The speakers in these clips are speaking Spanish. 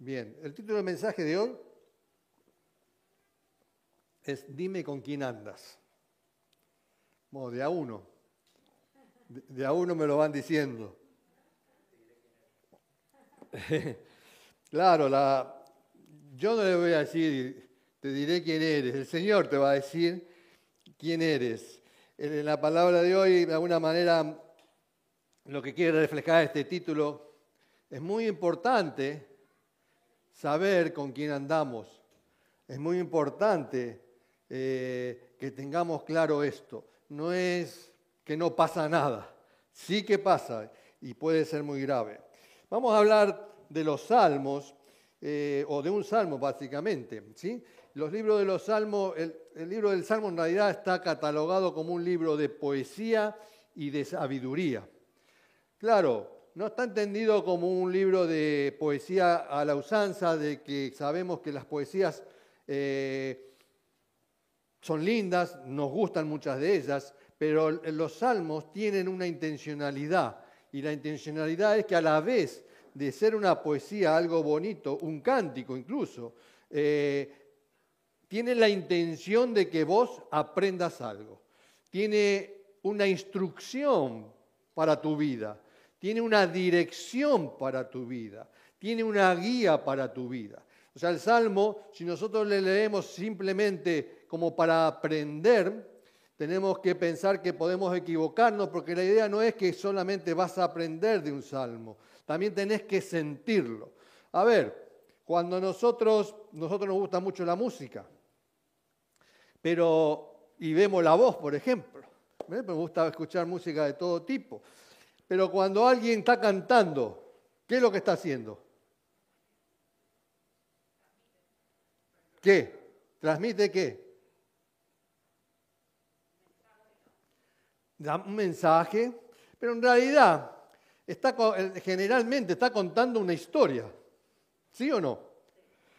Bien, el título del mensaje de hoy es Dime con quién andas. Bueno, de a uno. De a uno me lo van diciendo. claro, la, yo no le voy a decir, te diré quién eres, el Señor te va a decir quién eres. En la palabra de hoy, de alguna manera, lo que quiere reflejar este título es muy importante saber con quién andamos. Es muy importante eh, que tengamos claro esto. No es que no pasa nada, sí que pasa y puede ser muy grave. Vamos a hablar de los salmos, eh, o de un salmo básicamente. ¿sí? Los libros de los salmos, el, el libro del salmo en realidad está catalogado como un libro de poesía y de sabiduría. Claro, no está entendido como un libro de poesía a la usanza, de que sabemos que las poesías eh, son lindas, nos gustan muchas de ellas, pero los salmos tienen una intencionalidad, y la intencionalidad es que a la vez de ser una poesía, algo bonito, un cántico incluso, eh, tiene la intención de que vos aprendas algo, tiene una instrucción para tu vida tiene una dirección para tu vida, tiene una guía para tu vida. O sea, el Salmo, si nosotros le leemos simplemente como para aprender, tenemos que pensar que podemos equivocarnos porque la idea no es que solamente vas a aprender de un salmo, también tenés que sentirlo. A ver, cuando nosotros, nosotros nos gusta mucho la música, pero, y vemos la voz, por ejemplo, ¿eh? me gusta escuchar música de todo tipo, pero cuando alguien está cantando, ¿qué es lo que está haciendo? ¿Qué? ¿Transmite qué? Da un mensaje, pero en realidad está, generalmente está contando una historia. ¿Sí o no?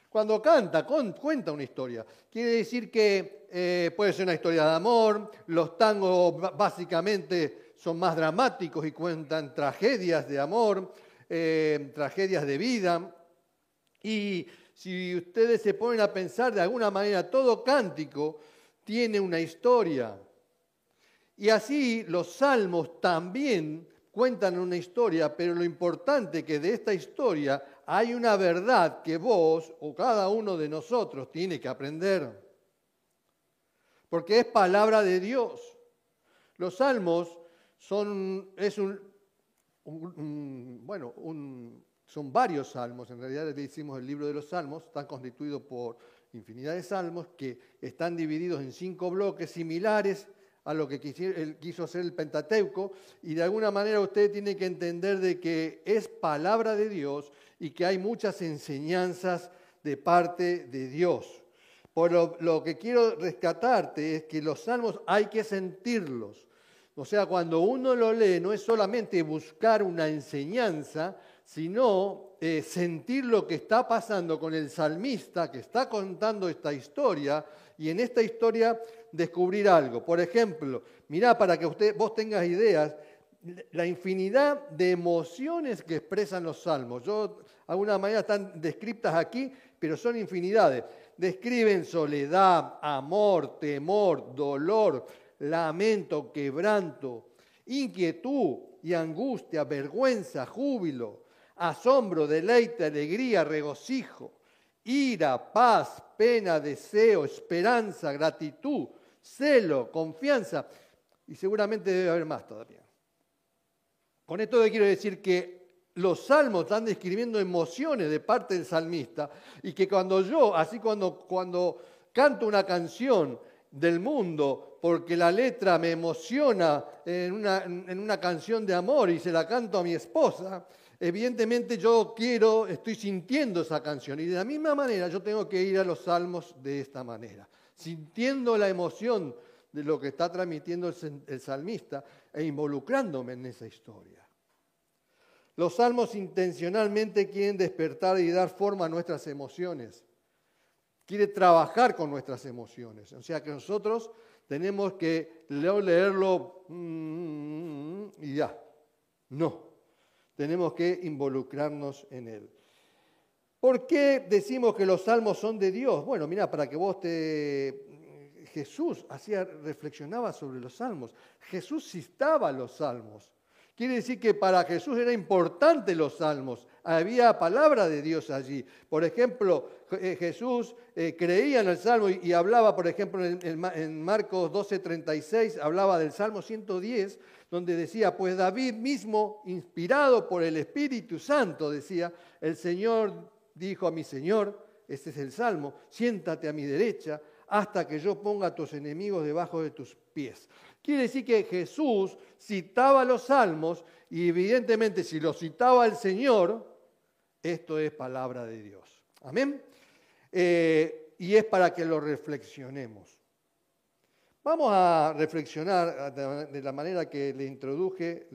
Cuando canta, cuenta una historia. Quiere decir que eh, puede ser una historia de amor, los tangos básicamente son más dramáticos y cuentan tragedias de amor, eh, tragedias de vida. Y si ustedes se ponen a pensar de alguna manera, todo cántico tiene una historia. Y así los salmos también cuentan una historia, pero lo importante es que de esta historia hay una verdad que vos o cada uno de nosotros tiene que aprender. Porque es palabra de Dios. Los salmos son, es un, bueno, son varios salmos, en realidad le hicimos el libro de los salmos, están constituidos por infinidad de salmos que están divididos en cinco bloques similares a lo que quiso hacer el Pentateuco, y de alguna manera usted tiene que entender de que es palabra de Dios y que hay muchas enseñanzas de parte de Dios. Por lo que quiero rescatarte es que los salmos hay que sentirlos. O sea, cuando uno lo lee no es solamente buscar una enseñanza, sino eh, sentir lo que está pasando con el salmista que está contando esta historia y en esta historia descubrir algo. Por ejemplo, mirá para que usted, vos tengas ideas, la infinidad de emociones que expresan los salmos. Yo, alguna manera están descritas aquí, pero son infinidades. Describen soledad, amor, temor, dolor, lamento, quebranto, inquietud y angustia, vergüenza, júbilo, asombro, deleite, alegría, regocijo, ira, paz, pena, deseo, esperanza, gratitud, celo, confianza. Y seguramente debe haber más todavía. Con esto quiero decir que los salmos están describiendo emociones de parte del salmista y que cuando yo, así cuando, cuando canto una canción del mundo porque la letra me emociona en una, en una canción de amor y se la canto a mi esposa, evidentemente yo quiero, estoy sintiendo esa canción. Y de la misma manera yo tengo que ir a los salmos de esta manera, sintiendo la emoción de lo que está transmitiendo el, el salmista e involucrándome en esa historia. Los salmos intencionalmente quieren despertar y dar forma a nuestras emociones. Quiere trabajar con nuestras emociones. O sea que nosotros tenemos que leerlo mm, y ya. No, tenemos que involucrarnos en él. ¿Por qué decimos que los salmos son de Dios? Bueno, mira, para que vos te... Jesús hacía, reflexionaba sobre los salmos. Jesús citaba los salmos. Quiere decir que para Jesús era importante los salmos. Había palabra de Dios allí. Por ejemplo, eh, Jesús eh, creía en el salmo y, hablaba, por ejemplo, en, Marcos 12:36, hablaba del salmo 110, donde decía, pues David mismo, inspirado por el Espíritu Santo, decía, el Señor dijo a mi Señor, este es el Salmo, siéntate a mi derecha hasta que yo ponga a tus enemigos debajo de tus pies. Quiere decir que Jesús citaba los salmos y evidentemente si lo citaba el Señor, esto es palabra de Dios. Amén. Eh, y es para que lo reflexionemos. Vamos a reflexionar de la manera que le introduje,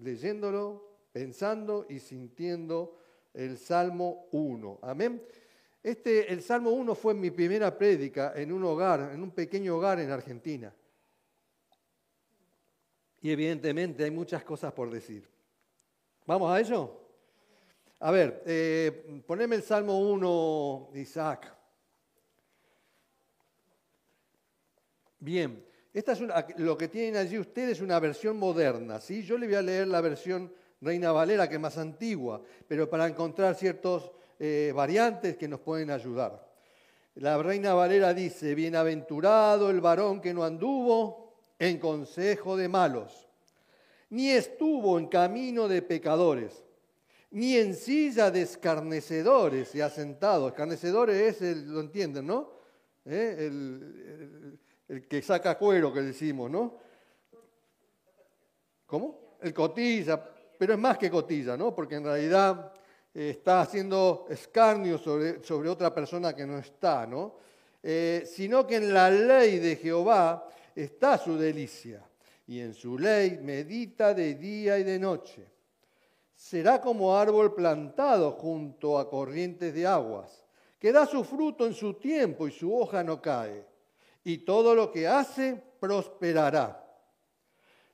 leyéndolo, pensando y sintiendo el Salmo 1. Amén. Este, el Salmo 1 fue mi primera prédica en un hogar, en un pequeño hogar en Argentina. Y evidentemente hay muchas cosas por decir. ¿Vamos a ello? A ver, eh, poneme el Salmo 1, Isaac. Bien, esta es lo que tienen allí ustedes es una versión moderna. ¿sí? Yo le voy a leer la versión Reina Valera, que es más antigua, pero para encontrar ciertos eh, variantes que nos pueden ayudar. La Reina Valera dice, bienaventurado el varón que no anduvo en consejo de malos, ni estuvo en camino de pecadores, ni en silla de escarnecedores y asentado. Escarnecedores es, el, lo entienden, ¿no? ¿Eh? El, que saca cuero que decimos, ¿no? ¿Cómo? El cotilla, pero es más que cotilla, ¿no? Porque en realidad eh, está haciendo escarnio sobre, sobre, otra persona que no está, ¿no? Eh, sino que en la ley de Jehová está su delicia, y en su ley medita de día y de noche. Será como árbol plantado junto a corrientes de aguas, que da su fruto en su tiempo y su hoja no cae, y todo lo que hace prosperará.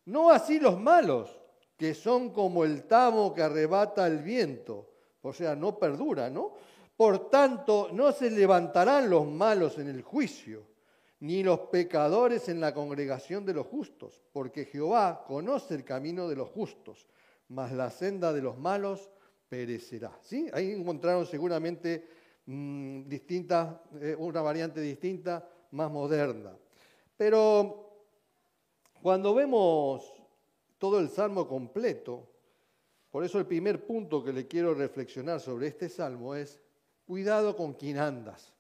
No así los malos que son como el tamo que arrebata el viento, o sea, no perdura, ¿no? Por tanto, no se levantarán los malos en el juicio, ni los pecadores en la congregación de los justos, porque Jehová conoce el camino de los justos, mas la senda de los malos perecerá. ¿Sí? Ahí encontraron seguramente mm, eh, una variante distinta, más moderna. Pero cuando vemos todo el salmo completo. Por eso el primer punto que le quiero reflexionar sobre este salmo es, cuidado con quien andas.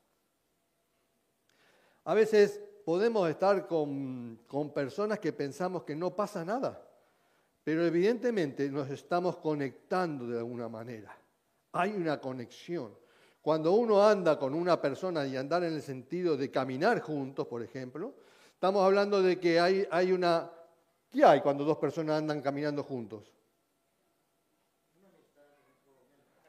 A veces podemos estar con, con personas que pensamos que no pasa nada, pero evidentemente nos estamos conectando de alguna manera. Hay una conexión. Cuando uno anda con una persona y andar en el sentido de caminar juntos, por ejemplo, estamos hablando de que hay, hay una ¿Qué hay cuando dos personas andan caminando juntos?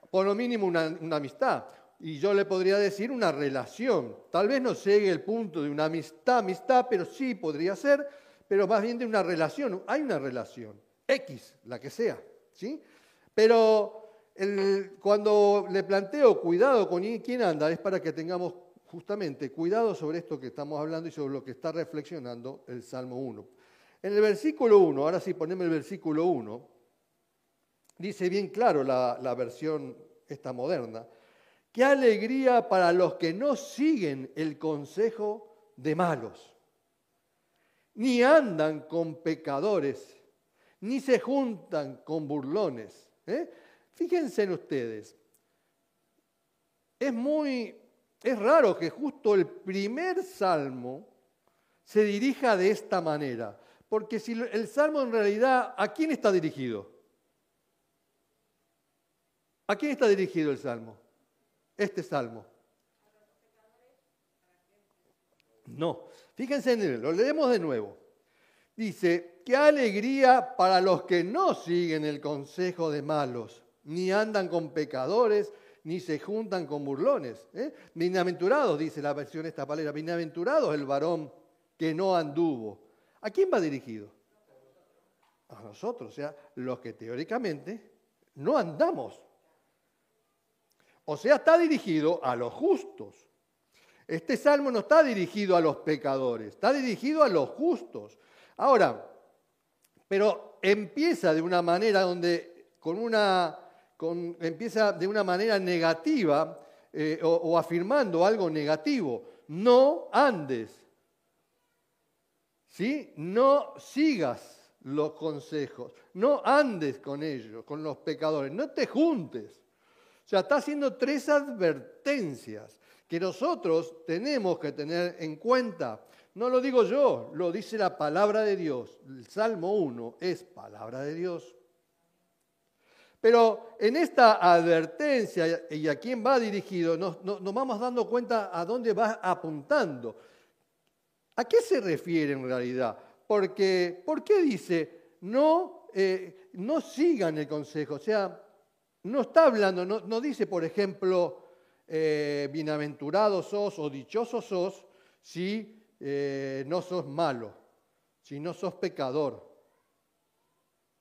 Por lo mínimo una, amistad. Y yo le podría decir una relación. Tal vez no llegue el punto de una amistad, amistad, pero sí podría ser, pero más bien de una relación. Hay una relación, X, la que sea. ¿sí? Pero cuando le planteo cuidado con quién anda, es para que tengamos justamente cuidado sobre esto que estamos hablando y sobre lo que está reflexionando el Salmo 1. En el versículo 1, ahora sí ponemos el versículo 1, dice bien claro la, la versión esta moderna, qué alegría para los que no siguen el consejo de malos, ni andan con pecadores, ni se juntan con burlones. ¿eh? Fíjense en ustedes, es muy, es raro que justo el primer salmo se dirija de esta manera. Porque si el salmo en realidad, ¿a quién está dirigido? ¿A quién está dirigido el salmo? Este salmo. No. Fíjense en él, lo leemos de nuevo. Dice, qué alegría para los que no siguen el consejo de malos, ni andan con pecadores, ni se juntan con burlones. ¿eh? Bienaventurados, dice la versión esta palabra, bienaventurados el varón que no anduvo ¿A quién va dirigido? A nosotros, o sea, los que teóricamente no andamos. O sea, está dirigido a los justos. Este salmo no está dirigido a los pecadores, está dirigido a los justos. Ahora, pero empieza de una manera donde, con una, empieza de una manera negativa eh, o afirmando algo negativo. No andes. ¿Sí? No sigas los consejos. No andes con ellos, con los pecadores. No te juntes. O sea, está haciendo tres advertencias que nosotros tenemos que tener en cuenta. No lo digo yo, lo dice la palabra de Dios. El Salmo 1 es palabra de Dios. Pero en esta advertencia y a quién va dirigido, nos, vamos dando cuenta a dónde va apuntando. ¿A qué se refiere en realidad? Porque, ¿por qué dice no, eh, no sigan el consejo? O sea, no está hablando, no, dice, por ejemplo, eh, bienaventurados sos o dichosos sos si eh, no sos malo, si no sos pecador.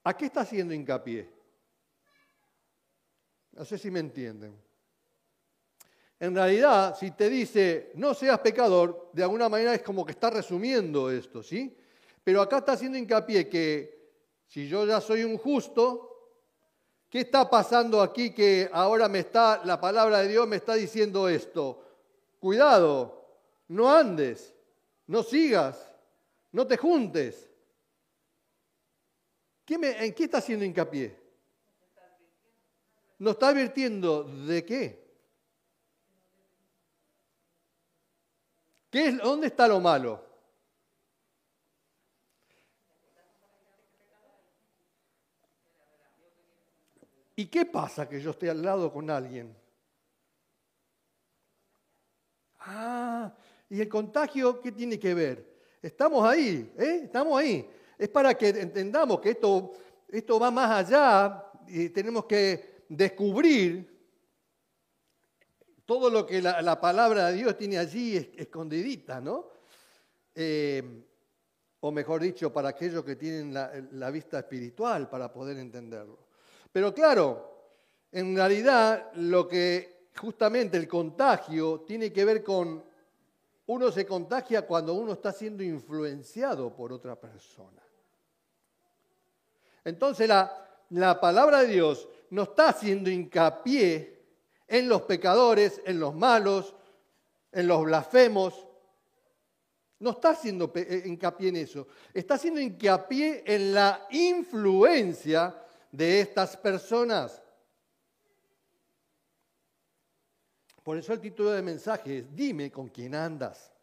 ¿A qué está haciendo hincapié? No sé si me entienden. En realidad, si te dice no seas pecador, de alguna manera es como que está resumiendo esto, ¿sí? Pero acá está haciendo hincapié que si yo ya soy un justo, ¿Qué está pasando aquí que ahora me está, la palabra de Dios me está diciendo esto? Cuidado, no andes, no sigas, no te juntes. ¿En qué está haciendo hincapié? ¿Nos está advirtiendo de qué? ¿Qué es, ¿Dónde está lo malo? ¿Y qué pasa que yo esté al lado con alguien? Ah, ¿y el contagio qué tiene que ver? Estamos ahí, ¿eh? Estamos ahí. Es para que entendamos que esto, esto va más allá y tenemos que descubrir todo lo que la, palabra de Dios tiene allí escondidita, ¿no? Eh, o mejor dicho, para aquellos que tienen la vista espiritual para poder entenderlo. Pero claro, en realidad lo que justamente el contagio tiene que ver con, uno se contagia cuando uno está siendo influenciado por otra persona. Entonces la, palabra de Dios no está haciendo hincapié en los pecadores, en los malos, en los blasfemos. No está haciendo eh, hincapié en eso. Está haciendo hincapié en la influencia de estas personas. Por eso el título del mensaje es, dime con quién andas.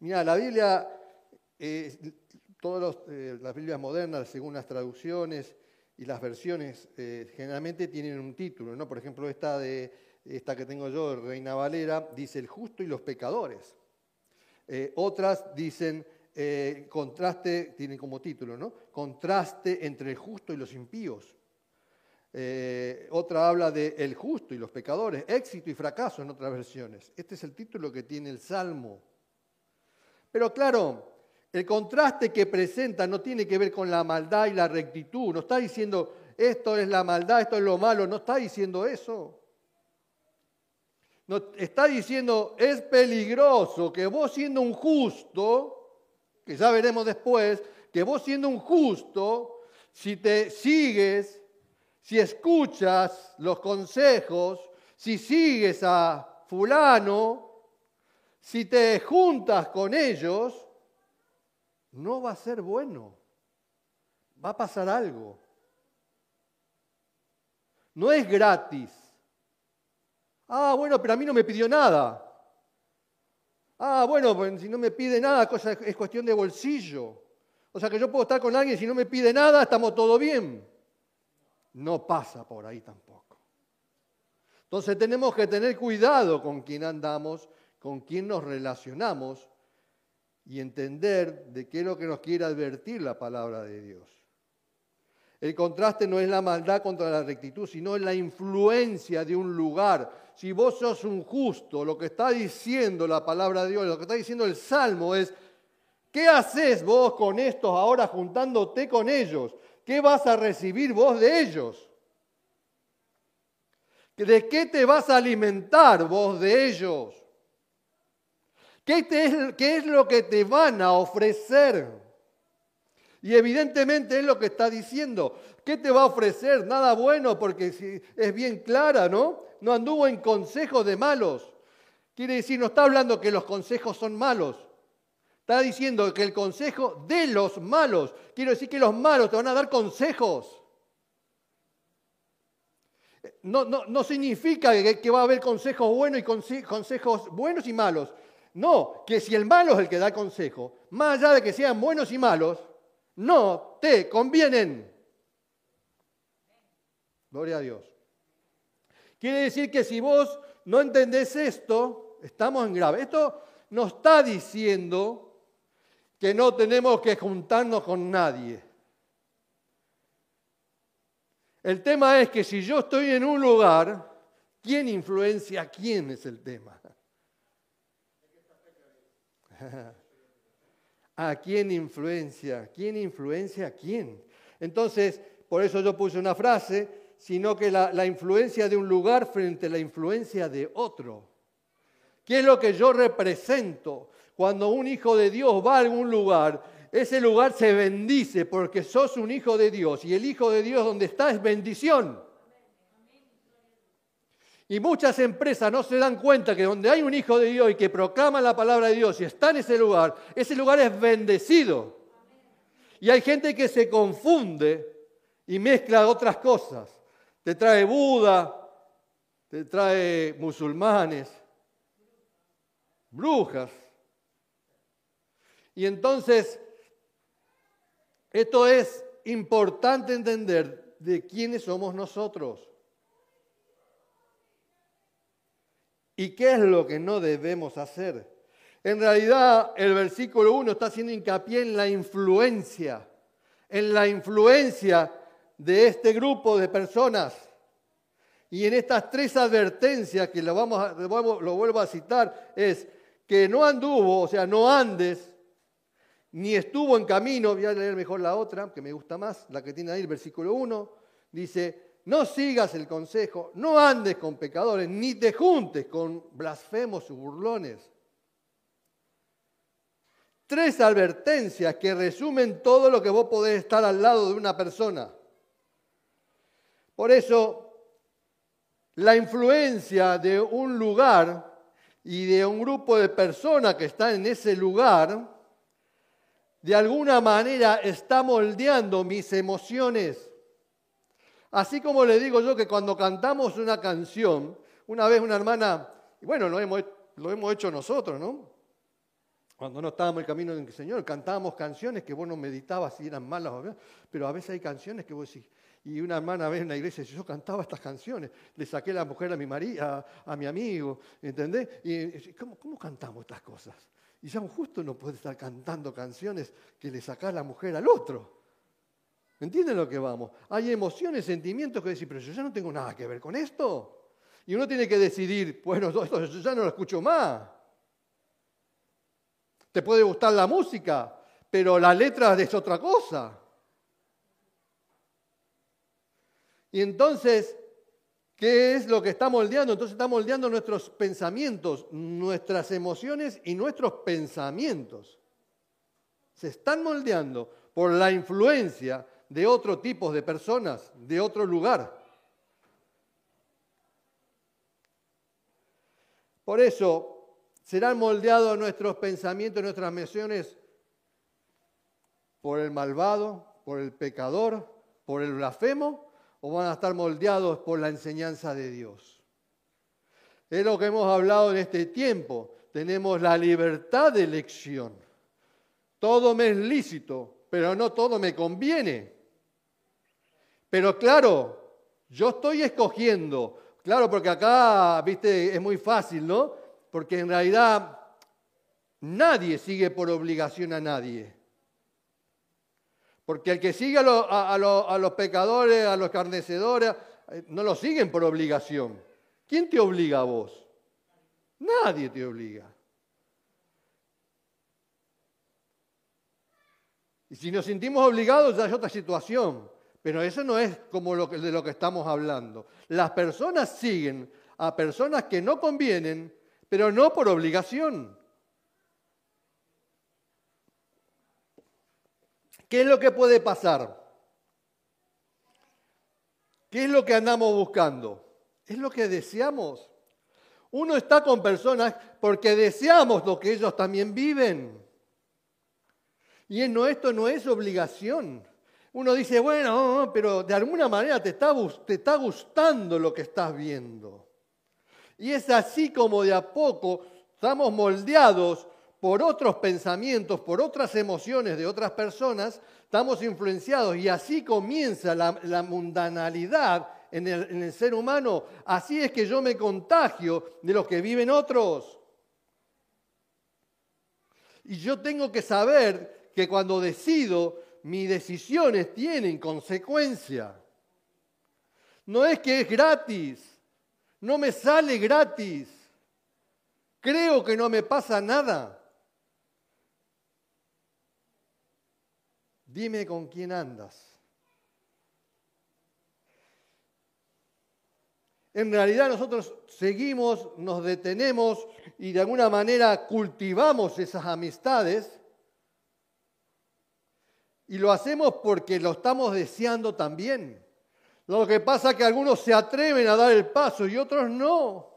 Mira, la Biblia, eh, todas eh, las Biblias modernas, según las traducciones y las versiones, eh, generalmente tienen un título, ¿no? Por ejemplo, esta de esta que tengo yo, Reina Valera, dice el justo y los pecadores. Eh, otras dicen eh, contraste, tienen como título, ¿no? Contraste entre el justo y los impíos. Eh, otra habla de el justo y los pecadores, éxito y fracaso en otras versiones. Este es el título que tiene el Salmo. Pero claro, el contraste que presenta no tiene que ver con la maldad y la rectitud. No está diciendo esto es la maldad, esto es lo malo. No está diciendo eso está diciendo, es peligroso que vos siendo un justo, que ya veremos después, que vos siendo un justo, si te sigues, si escuchas los consejos, si sigues a fulano, si te juntas con ellos, no va a ser bueno. Va a pasar algo. No es gratis. Ah, bueno, pero a mí no me pidió nada. Ah, bueno, pues si no me pide nada, cosa, es cuestión de bolsillo. O sea que yo puedo estar con alguien, si no me pide nada, estamos todo bien. No pasa por ahí tampoco. Entonces tenemos que tener cuidado con quién andamos, con quién nos relacionamos y entender de qué es lo que nos quiere advertir la palabra de Dios. El contraste no es la maldad contra la rectitud, sino la influencia de un lugar. Si vos sos un justo, lo que está diciendo la palabra de Dios, lo que está diciendo el Salmo es, ¿Qué haces vos con estos ahora juntándote con ellos? ¿Qué vas a recibir vos de ellos? ¿De qué te vas a alimentar vos de ellos? ¿Qué, ¿Qué, es lo que te van a ofrecer? Y evidentemente es lo que está diciendo. ¿Qué te va a ofrecer? Nada bueno, porque es bien clara, ¿no? No anduvo en consejos de malos. Quiere decir, no está hablando que los consejos son malos. Está diciendo que el consejo de los malos. Quiero decir que los malos te van a dar consejos. No, no, significa que, que, va a haber consejos buenos y consejos buenos y malos. No, que si el malo es el que da consejo, más allá de que sean buenos y malos, no te convienen. Gloria a Dios. Quiere decir que si vos no entendés esto, estamos en grave. Esto no está diciendo que no tenemos que juntarnos con nadie. El tema es que si yo estoy en un lugar, ¿quién influencia a quién es el tema? ¿A quién influencia? ¿Quién influencia a quién? Entonces, por eso yo puse una frase, sino que la, influencia de un lugar frente a la influencia de otro. ¿Qué es lo que yo represento? Cuando un hijo de Dios va a algún lugar, ese lugar se bendice porque sos un hijo de Dios y el hijo de Dios donde está es bendición. Y muchas empresas no se dan cuenta que donde hay un hijo de Dios y que proclama la palabra de Dios y está en ese lugar, ese lugar es bendecido. Y hay gente que se confunde y mezcla otras cosas. Te trae Buda, te trae musulmanes, brujas. Y entonces, esto es importante entender de quiénes somos nosotros. ¿Y qué es lo que no debemos hacer? En realidad, el versículo 1 está haciendo hincapié en la influencia, en la influencia de este grupo de personas. Y en estas tres advertencias que lo, vamos lo vuelvo a citar, es que no anduvo, o sea, no andes, ni estuvo en camino, voy a leer mejor la otra, que me gusta más, la que tiene ahí el versículo 1, dice, no sigas el consejo, no andes con pecadores, ni te juntes con blasfemos o burlones. Tres advertencias que resumen todo lo que vos podés estar al lado de una persona. Por eso, la influencia de un lugar y de un grupo de personas que están en ese lugar, de alguna manera está moldeando mis emociones Así como le digo yo que cuando cantamos una canción, una vez una hermana, bueno, lo hemos, lo hemos hecho nosotros, ¿no? Cuando no estábamos en el camino del Señor, cantábamos canciones que vos no meditabas si eran malas o bien, pero a veces hay canciones que vos decís, y una hermana ve en la iglesia yo cantaba estas canciones, le saqué la mujer a mi marido, a, mi amigo, ¿entendés? Y ¿cómo, ¿cómo, cantamos estas cosas? Y ya justo no puede estar cantando canciones que le sacás la mujer al otro. ¿Entienden lo que vamos? Hay emociones, sentimientos que decir, pero yo ya no tengo nada que ver con esto. Y uno tiene que decidir, bueno, esto yo ya no lo escucho más. Te puede gustar la música, pero la letra es otra cosa. Y entonces, ¿qué es lo que está moldeando? Entonces está moldeando nuestros pensamientos, nuestras emociones y nuestros pensamientos. Se están moldeando por la influencia de otro tipo de personas, de otro lugar. Por eso serán moldeados nuestros pensamientos, nuestras emociones por el malvado, por el pecador, por el blasfemo, o van a estar moldeados por la enseñanza de Dios. Es lo que hemos hablado en este tiempo. Tenemos la libertad de elección. Todo me es lícito, pero no todo me conviene. Pero claro, yo estoy escogiendo, claro, porque acá, viste, es muy fácil, ¿no? Porque en realidad nadie sigue por obligación a nadie. Porque el que sigue a, los pecadores, a los carnecedores, eh, no lo siguen por obligación. ¿Quién te obliga a vos? Nadie te obliga. Y si nos sentimos obligados ya es otra situación. Pero eso no es como de lo que estamos hablando. Las personas siguen a personas que no convienen, pero no por obligación. ¿Qué es lo que puede pasar? ¿Qué es lo que andamos buscando? Es lo que deseamos. Uno está con personas porque deseamos lo que ellos también viven. Y esto no es obligación. Uno dice, bueno, pero de alguna manera te está, te está gustando lo que estás viendo. Y es así como de a poco estamos moldeados por otros pensamientos, por otras emociones de otras personas, estamos influenciados y así comienza la, mundanalidad en el, en el ser humano. Así es que yo me contagio de lo que viven otros. Y yo tengo que saber que cuando decido, mis decisiones tienen consecuencia. No es que es gratis, no me sale gratis. Creo que no me pasa nada. Dime con quién andas. En realidad nosotros seguimos, nos detenemos y de alguna manera cultivamos esas amistades y lo hacemos porque lo estamos deseando también. Lo que pasa es que algunos se atreven a dar el paso y otros no.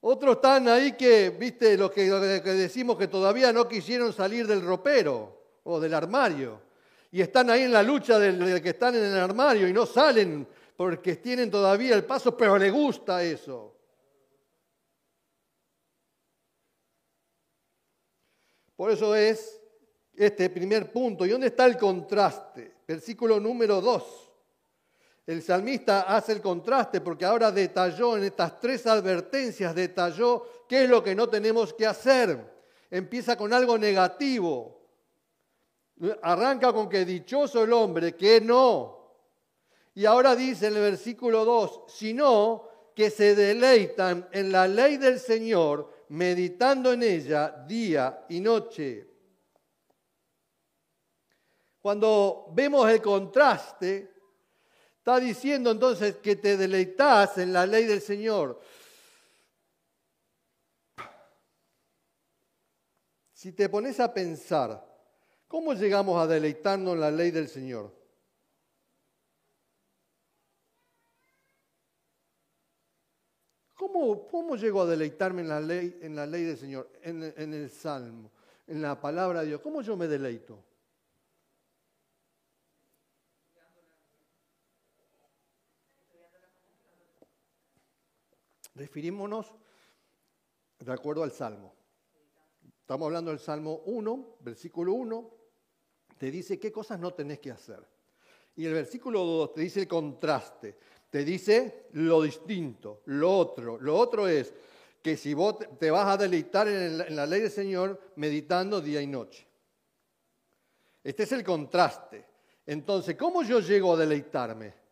Otros están ahí que, viste, lo que, lo que decimos que todavía no quisieron salir del ropero o del armario y están ahí en la lucha de que están en el armario y no salen porque tienen todavía el paso, pero les gusta eso. Por eso es este primer punto. ¿Y dónde está el contraste? Versículo número 2. El salmista hace el contraste porque ahora detalló en estas tres advertencias, detalló qué es lo que no tenemos que hacer. Empieza con algo negativo, Arranca con que dichoso el hombre, que no. Y ahora dice en el versículo 2, sino que se deleitan en la ley del Señor, meditando en ella día y noche. Cuando vemos el contraste, está diciendo entonces que te deleitas en la ley del Señor. Si te pones a pensar, ¿Cómo llegamos a deleitarnos en la ley del Señor? ¿Cómo, cómo llego a deleitarme en la ley, en la ley del Señor, en, en el Salmo, en la palabra de Dios? ¿Cómo yo me deleito? Refirímonos de acuerdo al Salmo. Estamos hablando del Salmo 1, versículo 1, te dice qué cosas no tenés que hacer. Y el versículo 2 te dice el contraste, te dice lo distinto, lo otro. Lo otro es que si vos te vas a deleitar en la ley del Señor meditando día y noche. Este es el contraste. Entonces, ¿cómo yo llego a deleitarme?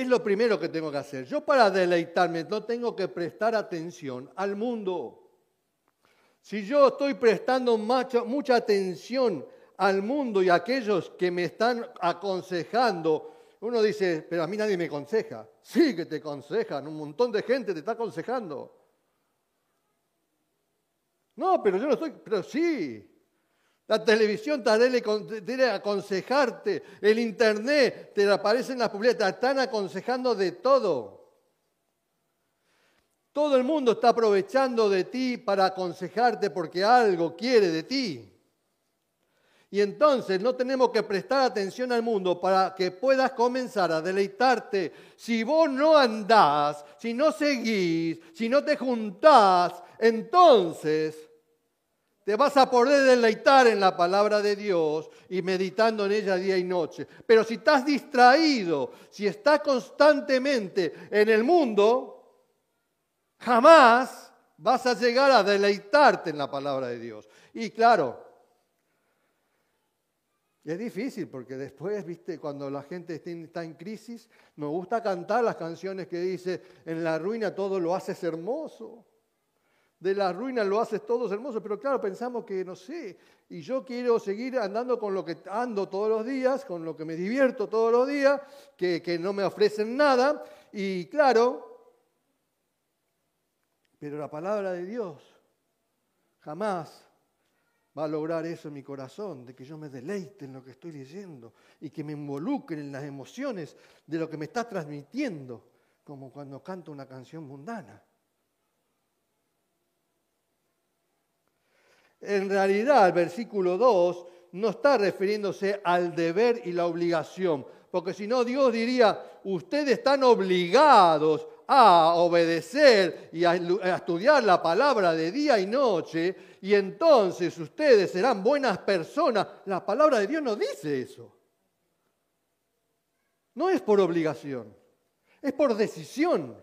Es lo primero que tengo que hacer. Yo para deleitarme no tengo que prestar atención al mundo. Si yo estoy prestando mucha, atención al mundo y a aquellos que me están aconsejando, uno dice, pero a mí nadie me aconseja. Sí que te aconsejan, un montón de gente te está aconsejando. No, pero yo no estoy, pero sí. La televisión te debe aconsejarte, el internet te aparece en las publicidades, te están aconsejando de todo. Todo el mundo está aprovechando de ti para aconsejarte porque algo quiere de ti. Y entonces no tenemos que prestar atención al mundo para que puedas comenzar a deleitarte. Si vos no andás, si no seguís, si no te juntás, entonces te vas a poder deleitar en la palabra de Dios y meditando en ella día y noche. Pero si estás distraído, si estás constantemente en el mundo, jamás vas a llegar a deleitarte en la palabra de Dios. Y claro, es difícil porque después, viste, cuando la gente está en crisis, nos gusta cantar las canciones que dice, en la ruina todo lo haces hermoso. De la ruina lo haces todo hermoso, pero claro, pensamos que, no sé, y yo quiero seguir andando con lo que ando todos los días, con lo que me divierto todos los días, que, que no me ofrecen nada, y claro, pero la palabra de Dios jamás va a lograr eso en mi corazón, de que yo me deleite en lo que estoy diciendo y que me involucre en las emociones de lo que me está transmitiendo, como cuando canto una canción mundana. En realidad, el versículo 2 no está refiriéndose al deber y la obligación, porque si no, Dios diría, ustedes están obligados a obedecer y a estudiar la palabra de día y noche, y entonces ustedes serán buenas personas. La palabra de Dios no dice eso. No es por obligación, es por decisión.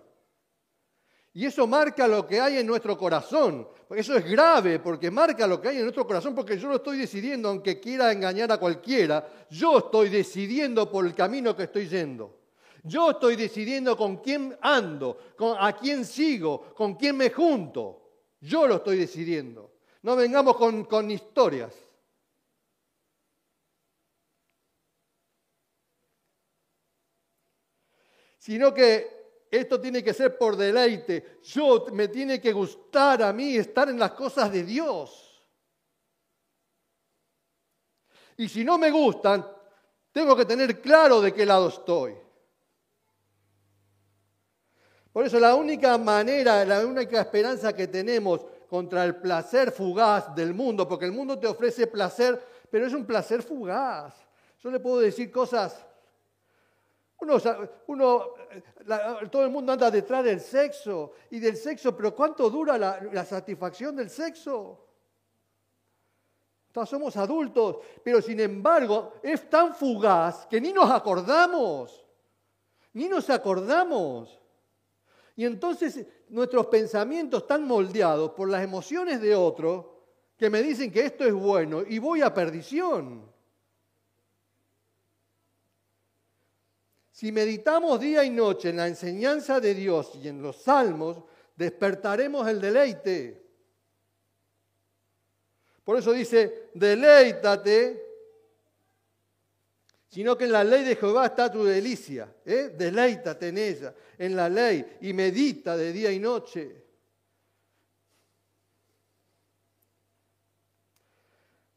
Y eso marca lo que hay en nuestro corazón. Eso es grave porque marca lo que hay en nuestro corazón porque yo lo estoy decidiendo, aunque quiera engañar a cualquiera, yo estoy decidiendo por el camino que estoy yendo. Yo estoy decidiendo con quién ando, con, a quién sigo, con quién me junto. Yo lo estoy decidiendo. No vengamos con, con historias. Sino que esto tiene que ser por deleite. Yo me tiene que gustar a mí estar en las cosas de Dios. Y si no me gustan, tengo que tener claro de qué lado estoy. Por eso la única manera, la única esperanza que tenemos contra el placer fugaz del mundo, porque el mundo te ofrece placer, pero es un placer fugaz. Yo le puedo decir cosas, uno, todo el mundo anda detrás del sexo y del sexo, pero ¿cuánto dura la, la satisfacción del sexo? somos adultos, pero sin embargo es tan fugaz que ni nos acordamos, ni nos acordamos. Y entonces nuestros pensamientos están moldeados por las emociones de otro que me dicen que esto es bueno y voy a perdición. Si meditamos día y noche en la enseñanza de Dios y en los salmos, despertaremos el deleite. Por eso dice, deleítate sino que en la ley de Jehová está tu delicia. ¿eh? Deleítate en ella, en la ley, y medita de día y noche.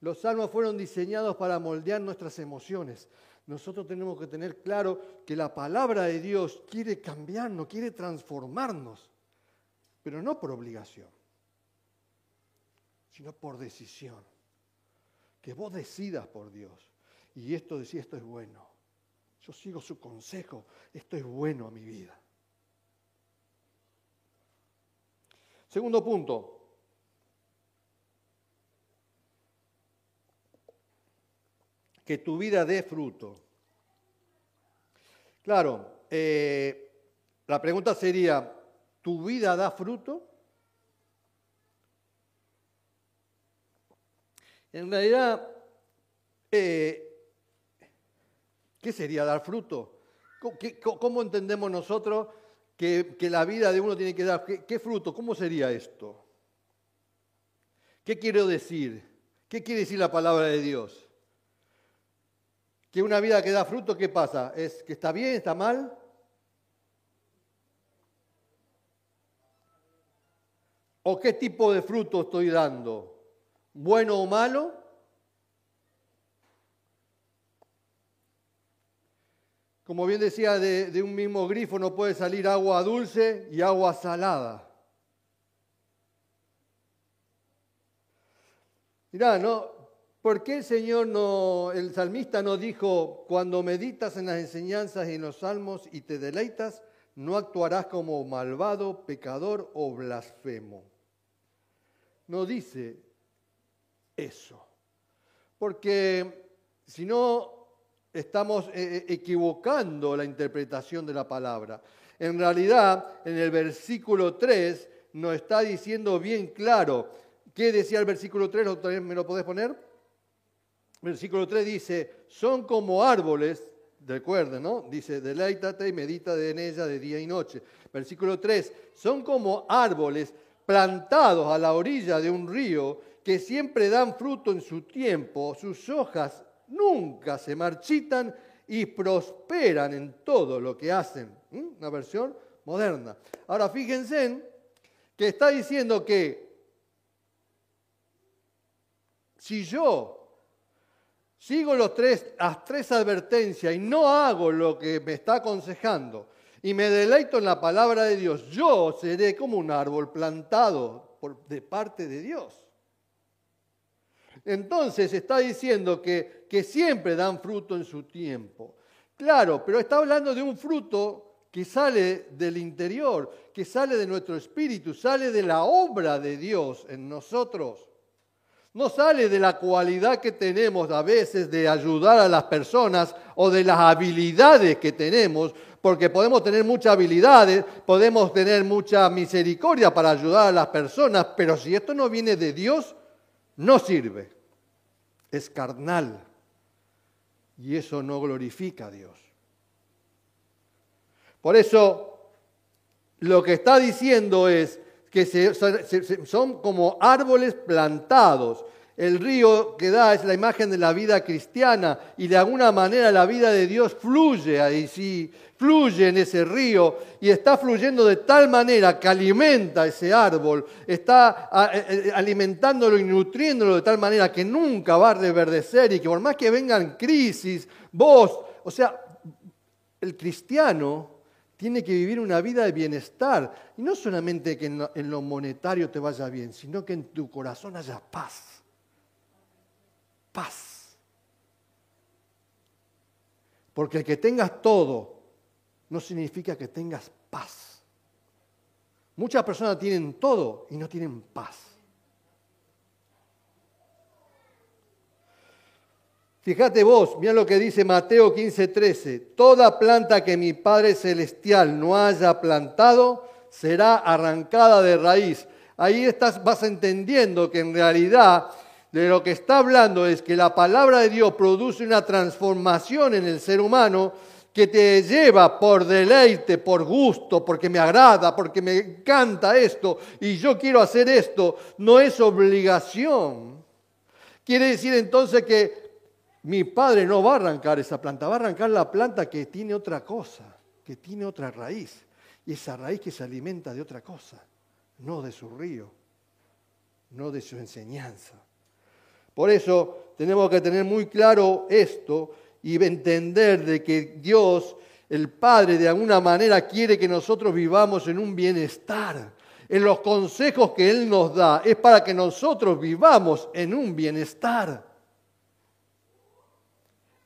Los salmos fueron diseñados para moldear nuestras emociones. Nosotros tenemos que tener claro que la palabra de Dios quiere cambiarnos, quiere transformarnos, pero no por obligación, sino por decisión. Que vos decidas por Dios. Y esto decía, esto es bueno. Yo sigo su consejo, esto es bueno a mi vida. Segundo punto. Que tu vida dé fruto. Claro, eh, la pregunta sería, ¿tu vida da fruto? En realidad, eh, ¿Qué sería dar fruto? ¿Cómo, entendemos nosotros que, la vida de uno tiene que dar? ¿Qué, fruto? ¿Cómo sería esto? ¿Qué quiero decir? ¿Qué quiere decir la palabra de Dios? Que una vida que da fruto, ¿qué pasa? ¿Es que está bien, está mal? ¿O qué tipo de fruto estoy dando? ¿Bueno o malo? Como bien decía, de, un mismo grifo no puede salir agua dulce y agua salada. Mirá, ¿no? ¿Por qué el Señor no, el salmista no dijo, cuando meditas en las enseñanzas y en los salmos y te deleitas, no actuarás como malvado, pecador o blasfemo? No dice eso. Porque si no, estamos eh, eh, equivocando la interpretación de la palabra. En realidad, en el versículo 3 nos está diciendo bien claro. ¿Qué decía el versículo 3? ¿Me lo podés poner? Versículo 3 dice, son como árboles, recuerden, ¿no? Dice, deleítate y medita en ella de día y noche. Versículo 3, son como árboles plantados a la orilla de un río que siempre dan fruto en su tiempo, sus hojas nunca se marchitan y prosperan en todo lo que hacen. Una versión moderna. Ahora fíjense que está diciendo que si yo sigo los tres, las tres advertencias y no hago lo que me está aconsejando y me deleito en la palabra de Dios, yo seré como un árbol plantado de parte de Dios. Entonces está diciendo que, que siempre dan fruto en su tiempo. Claro, pero está hablando de un fruto que sale del interior, que sale de nuestro espíritu, sale de la obra de Dios en nosotros. No sale de la cualidad que tenemos a veces de ayudar a las personas o de las habilidades que tenemos, porque podemos tener muchas habilidades, podemos tener mucha misericordia para ayudar a las personas, pero si esto no viene de Dios, no sirve. Es carnal. Y eso no glorifica a Dios. Por eso, lo que está diciendo es, que son como árboles plantados. El río que da es la imagen de la vida cristiana y de alguna manera la vida de Dios fluye ahí, fluye en ese río y está fluyendo de tal manera que alimenta ese árbol, está eh, eh, alimentándolo y nutriéndolo de tal manera que nunca va a reverdecer y que por más que vengan crisis, vos, o sea, el cristiano tiene que vivir una vida de bienestar. Y no solamente que en lo, monetario te vaya bien, sino que en tu corazón haya paz. Paz. Porque el que tengas todo no significa que tengas paz. Muchas personas tienen todo y no tienen paz. Fíjate vos, mira lo que dice Mateo 15:13. Toda planta que mi Padre Celestial no haya plantado será arrancada de raíz. Ahí estás, vas entendiendo que en realidad de lo que está hablando es que la palabra de Dios produce una transformación en el ser humano que te lleva por deleite, por gusto, porque me agrada, porque me encanta esto y yo quiero hacer esto, no es obligación. Quiere decir entonces que mi padre no va a arrancar esa planta, va a arrancar la planta que tiene otra cosa, que tiene otra raíz. Y esa raíz que se alimenta de otra cosa, no de su río, no de su enseñanza. Por eso tenemos que tener muy claro esto y entender de que Dios, el Padre, de alguna manera quiere que nosotros vivamos en un bienestar. En los consejos que Él nos da es para que nosotros vivamos en un bienestar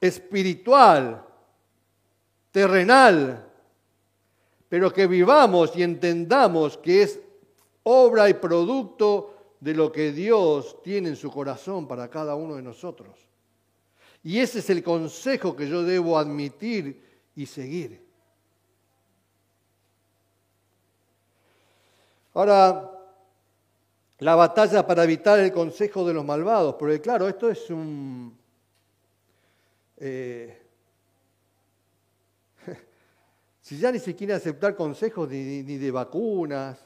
espiritual, terrenal, pero que vivamos y entendamos que es obra y producto de lo que Dios tiene en su corazón para cada uno de nosotros. Y ese es el consejo que yo debo admitir y seguir. Ahora, la batalla para evitar el consejo de los malvados, porque claro, esto es un, eh, si ya ni siquiera aceptar consejos ni, de vacunas,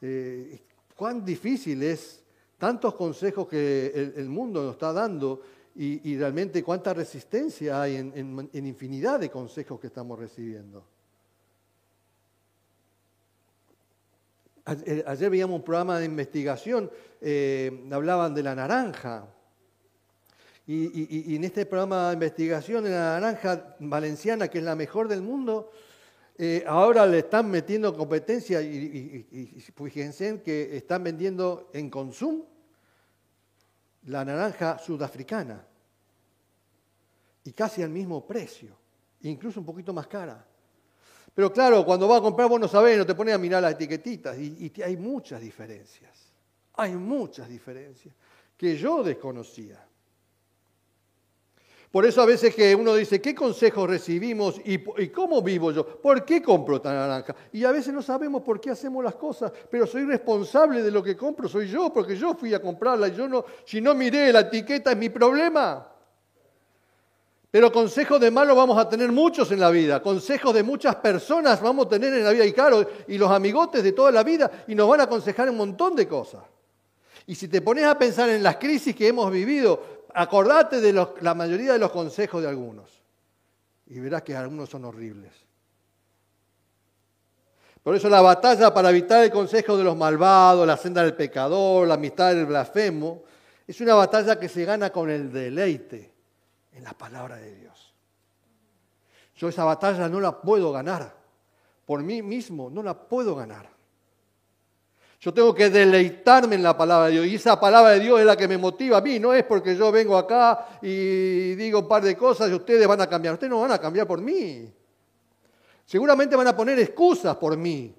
eh, cuán difícil es tantos consejos que el, mundo nos está dando y, realmente cuánta resistencia hay en, infinidad de consejos que estamos recibiendo. Ayer, veíamos un programa de investigación, eh, hablaban de la naranja, y, en este programa de investigación, en la naranja valenciana, que es la mejor del mundo, eh, ahora le están metiendo competencia y, fíjense que están vendiendo en consumo la naranja sudafricana y casi al mismo precio, incluso un poquito más cara. Pero claro, cuando vas a comprar vos no sabés, no te pones a mirar las etiquetitas y hay muchas diferencias, hay muchas diferencias que yo desconocía. Por eso a veces que uno dice, ¿qué consejos recibimos y, cómo vivo yo? ¿Por qué compro esta naranja? Y a veces no sabemos por qué hacemos las cosas, pero soy responsable de lo que compro, soy yo, porque yo fui a comprarla y yo no, si no miré la etiqueta es mi problema. Pero consejos de malo vamos a tener muchos en la vida, consejos de muchas personas vamos a tener en la vida y claro, y los amigotes de toda la vida y nos van a aconsejar un montón de cosas. Y si te pones a pensar en las crisis que hemos vivido, acordate de la mayoría de los consejos de algunos y verás que algunos son horribles. Por eso la batalla para evitar el consejo de los malvados, la senda del pecador, la amistad del blasfemo, es una batalla que se gana con el deleite en la palabra de Dios. Yo esa batalla no la puedo ganar. Por mí mismo no la puedo ganar. Yo tengo que deleitarme en la palabra de Dios. Y esa palabra de Dios es la que me motiva a mí. No es porque yo vengo acá y digo un par de cosas y ustedes van a cambiar. Ustedes no van a cambiar por mí. Seguramente van a poner excusas por mí.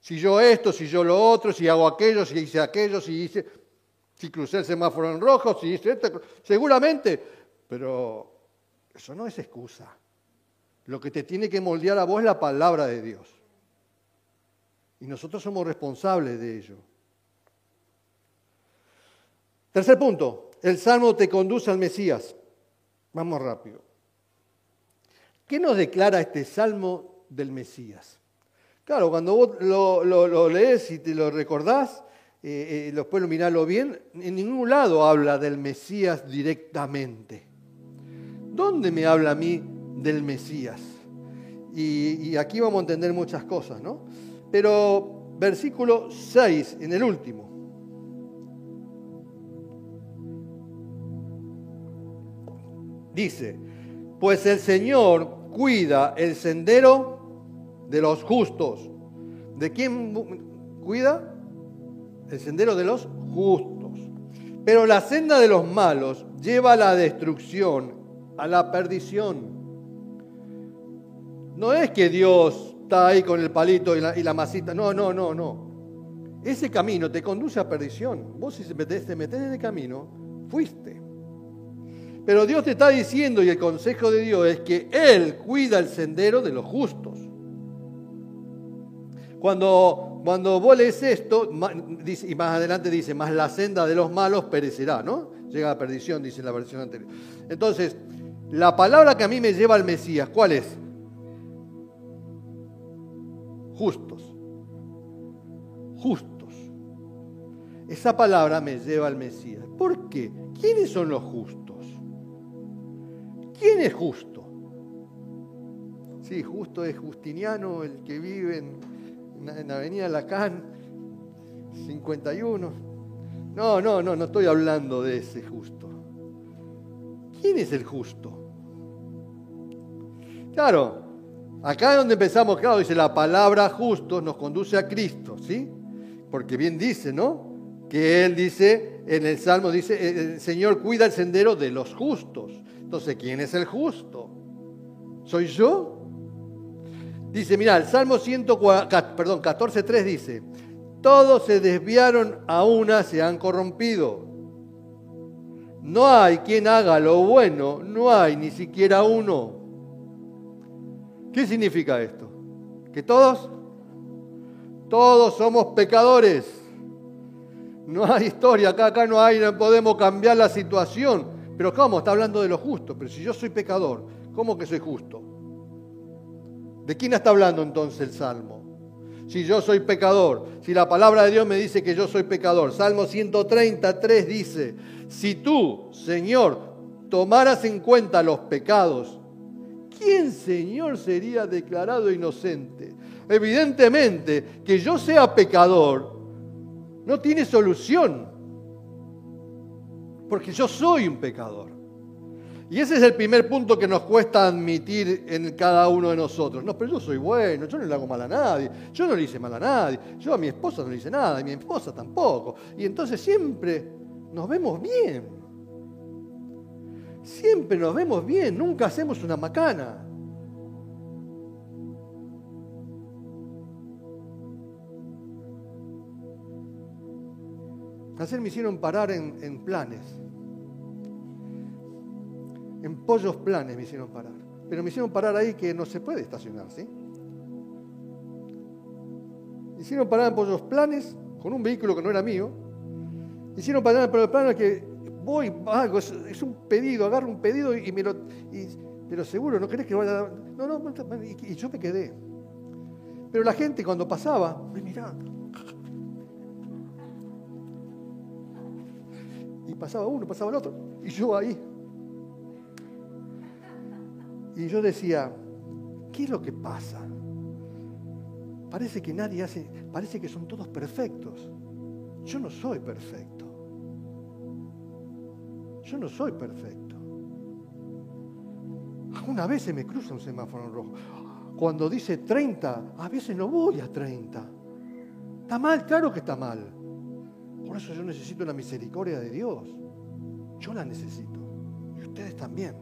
Si yo esto, si yo lo otro, si hago aquello, si hice aquello, si hice, si crucé el semáforo en rojo, si hice esto. Seguramente, pero eso no es excusa. Lo que te tiene que moldear a vos es la palabra de Dios. Y nosotros somos responsables de ello. Tercer punto, el Salmo te conduce al Mesías. Vamos rápido. ¿Qué nos declara este Salmo del Mesías. Claro, cuando vos lo, lees y te lo recordás, eh, eh, mirarlo bien, en ningún lado habla del Mesías directamente. ¿Dónde me habla a mí del Mesías? Y aquí vamos a entender muchas cosas, ¿no? Pero versículo 6, en el último. Dice, pues el Señor cuida el sendero de los justos. ¿De quién cuida? El sendero de los justos. Pero la senda de los malos lleva a la destrucción, a la perdición. No es que Dios está ahí con el palito y la, masita. No, no, no, no. Ese camino te conduce a perdición. Vos si te metés en el camino, fuiste. Pero Dios te está diciendo, y el consejo de Dios es que Él cuida el sendero de los justos. Cuando, cuando vos lees esto, y más adelante dice, más la senda de los malos perecerá, ¿no? Llega a perdición, dice la versión anterior. Entonces, la palabra que a mí me lleva al Mesías, ¿cuál es? Justos. Justos. Esa palabra me lleva al Mesías. ¿Por qué? ¿Quiénes son los justos? ¿Quién es justo? Sí, justo es Justiniano, el que vive en en Avenida Lacan 51. No, no, no, no estoy hablando de ese justo. ¿Quién es el justo? Claro, acá es donde empezamos, claro, dice la palabra justo nos conduce a Cristo, ¿sí? Porque bien dice, ¿no? Que Él dice, en el Salmo dice, el Señor cuida el sendero de los justos. Entonces, ¿quién es el justo? ¿Soy yo? Dice, mira, el Salmo 14.3 dice, todos se desviaron a una, se han corrompido. No hay quien haga lo bueno, no hay ni siquiera uno. ¿Qué significa esto? Que todos, todos somos pecadores. No hay historia, acá, acá no hay, no podemos cambiar la situación. Pero ¿cómo? Está hablando de lo justo. Pero si yo soy pecador, ¿cómo que soy justo? ¿De quién está hablando entonces el Salmo? Si yo soy pecador, si la palabra de Dios me dice que yo soy pecador. Salmo 133 dice, si tú, Señor, tomaras en cuenta los pecados, ¿quién, Señor, sería declarado inocente? Evidentemente, que yo sea pecador no tiene solución, porque yo soy un pecador. Y ese es el primer punto que nos cuesta admitir en cada uno de nosotros. No, pero yo soy bueno, yo no le hago mal a nadie, yo no le hice mal a nadie, yo a mi esposa no le hice nada, y mi esposa tampoco. Y entonces siempre nos vemos bien. Siempre nos vemos bien, nunca hacemos una macana. Ayer me hicieron parar en, planes en Pollos Planes me hicieron parar. Pero me hicieron parar ahí que no se puede estacionar, ¿sí? Me hicieron parar en Pollos Planes con un vehículo que no era mío. Me hicieron parar en Pollos Planes que voy, algo, es, un pedido, agarro un pedido y me lo... pero seguro, ¿no querés que vaya a... No, no, y, yo me quedé. Pero la gente cuando pasaba, me miraba. Y pasaba uno, pasaba el otro. Y yo ahí. Y yo decía, ¿qué es lo que pasa? Parece que nadie hace, parece que son todos perfectos. Yo no soy perfecto. Yo no soy perfecto. Algunas veces me cruza un semáforo rojo. Cuando dice 30, a veces no voy a 30. ¿Está mal? Claro que está mal. Por eso yo necesito la misericordia de Dios. Yo la necesito. Y ustedes también.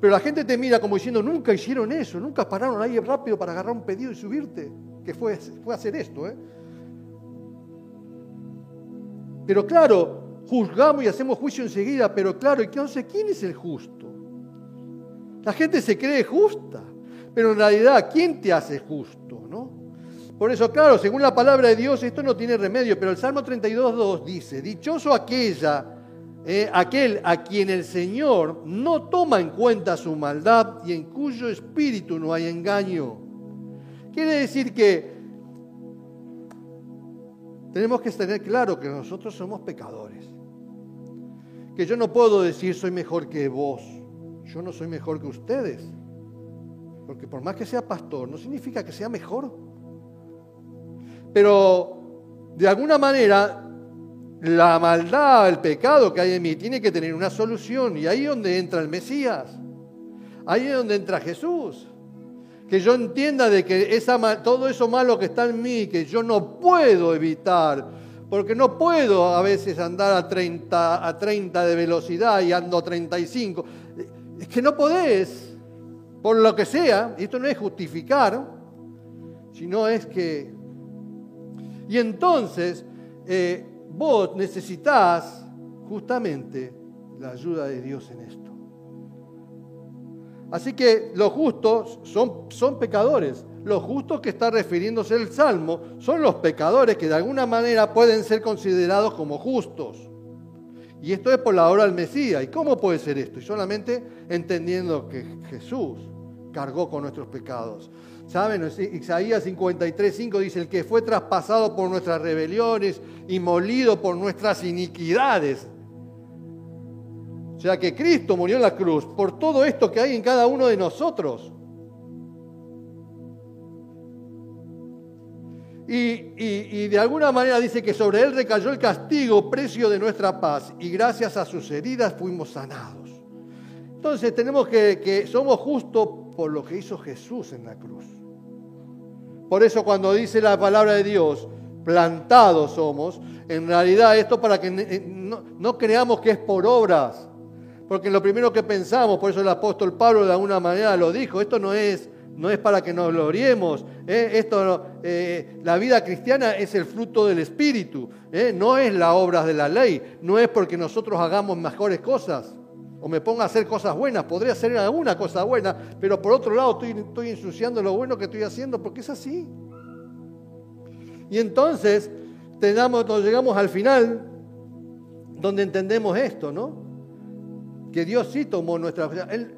Pero la gente te mira como diciendo, nunca hicieron eso, nunca pararon ahí rápido para agarrar un pedido y subirte, que fue, fue hacer esto. ¿eh? Pero claro, juzgamos y hacemos juicio enseguida, pero claro, entonces, ¿quién es el justo? La gente se cree justa, pero en realidad, ¿quién te hace justo? ¿no? Por eso, claro, según la palabra de Dios, esto no tiene remedio, pero el Salmo 32.2 dice, dichoso aquella, eh, aquel a quien el Señor no toma en cuenta su maldad y en cuyo espíritu no hay engaño. Quiere decir que tenemos que tener claro que nosotros somos pecadores. Que yo no puedo decir soy mejor que vos. Yo no soy mejor que ustedes. Porque por más que sea pastor, no significa que sea mejor. Pero de alguna manera, la maldad, el pecado que hay en mí tiene que tener una solución. Y ahí es donde entra el Mesías. Ahí es donde entra Jesús que yo entienda de que esa, todo eso malo que está en mí, que yo no puedo evitar, porque no puedo a veces andar a 30, a 30 de velocidad y ando a 35. Es que no podés, por lo que sea, y esto no es justificar, sino es que... Y entonces eh, vos necesitas justamente la ayuda de Dios en esto. Así que los justos son, son pecadores. Los justos que está refiriéndose el Salmo son los pecadores que de alguna manera pueden ser considerados como justos. Y esto es por la obra del Mesías. ¿Y cómo puede ser esto? Y solamente entendiendo que Jesús cargó con nuestros pecados. ¿Saben? Isaías 53.5 dice, el que fue traspasado por nuestras rebeliones y molido por nuestras iniquidades o sea que Cristo murió en la cruz por todo esto que hay en cada uno de nosotros. Y, de alguna manera dice que sobre él recayó el castigo, precio de nuestra paz, y gracias a sus heridas fuimos sanados. Entonces tenemos que, que somos justos por lo que hizo Jesús en la cruz. Por eso cuando dice la palabra de Dios, plantados somos, en realidad esto para que no, no creamos que es por obras, porque lo primero que pensamos, por eso el apóstol Pablo de alguna manera lo dijo, esto no es, no es para que nos gloriemos, ¿eh? esto, eh, la vida cristiana es el fruto del Espíritu, ¿eh? no es la obra de la ley, no es porque nosotros hagamos mejores cosas o me ponga a hacer cosas buenas, podría hacer alguna cosa buena, pero por otro lado estoy, ensuciando lo bueno que estoy haciendo porque es así. Y entonces tenemos, llegamos al final donde entendemos esto, ¿no? Que Dios sí tomó nuestra...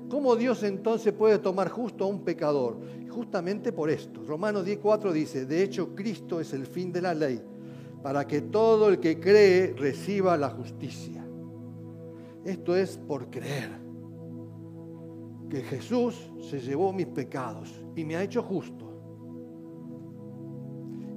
¿Cómo Dios entonces puede tomar justo a un pecador? Justamente por esto. Romanos 10.4 dice, de hecho Cristo es el fin de la ley, para que todo el que cree reciba la justicia. Esto es por creer. Que Jesús se llevó mis pecados y me ha hecho justo.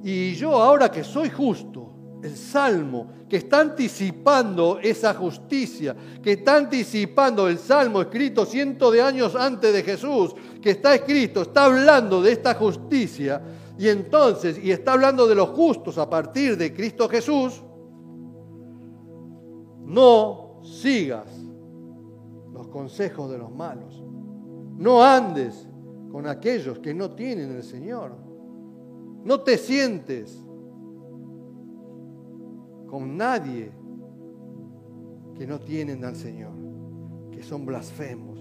Y yo ahora que soy justo, el Salmo, que está anticipando esa justicia, que está anticipando el Salmo escrito cientos de años antes de Jesús, que está escrito, está hablando de esta justicia, y entonces, y está hablando de los justos a partir de Cristo Jesús, no sigas los consejos de los malos, no andes con aquellos que no tienen el Señor, no te sientes con nadie que no tienen al Señor, que son blasfemos,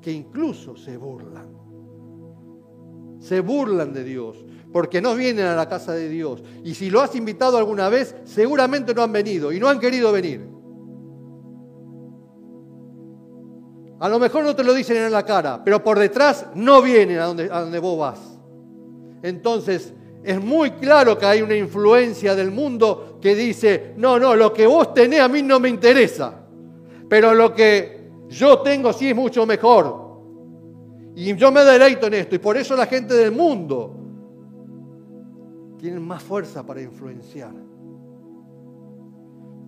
que incluso se burlan. Se burlan de Dios, porque no vienen a la casa de Dios. Y si lo has invitado alguna vez, seguramente no han venido y no han querido venir. A lo mejor no te lo dicen en la cara, pero por detrás no vienen a donde, a donde vos vas. Entonces, es muy claro que hay una influencia del mundo que dice, no, no, lo que vos tenés a mí no me interesa, pero lo que yo tengo sí es mucho mejor. Y yo me deleito en esto, y por eso la gente del mundo tiene más fuerza para influenciar.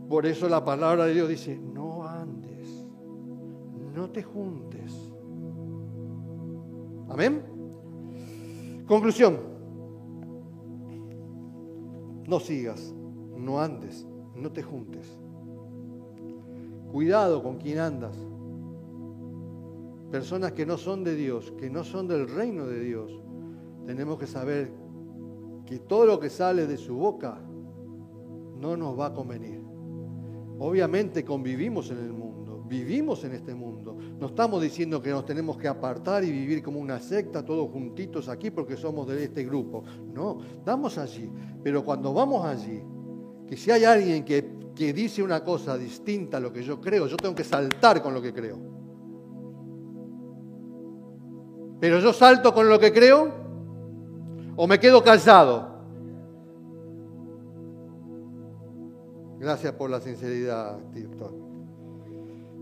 Por eso la palabra de Dios dice, no andes, no te juntes. Amén. Conclusión. No sigas, no andes, no te juntes. Cuidado con quien andas. Personas que no son de Dios, que no son del reino de Dios. Tenemos que saber que todo lo que sale de su boca no nos va a convenir. Obviamente convivimos en el mundo, vivimos en este mundo. No estamos diciendo que nos tenemos que apartar y vivir como una secta, todos juntitos aquí porque somos de este grupo. No, estamos allí. Pero cuando vamos allí, que si hay alguien que, que dice una cosa distinta a lo que yo creo, yo tengo que saltar con lo que creo. Pero yo salto con lo que creo o me quedo callado. Gracias por la sinceridad, Tirton.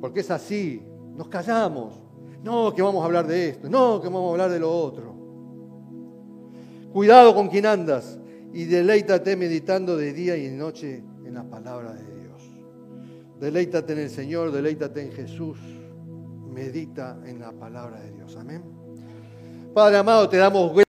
Porque es así, nos callamos. No, que vamos a hablar de esto, no, que vamos a hablar de lo otro. Cuidado con quien andas y deleítate meditando de día y de noche en la palabra de Dios. Deleítate en el Señor, deleítate en Jesús, medita en la palabra de Dios. Amén. Padre amado, te damos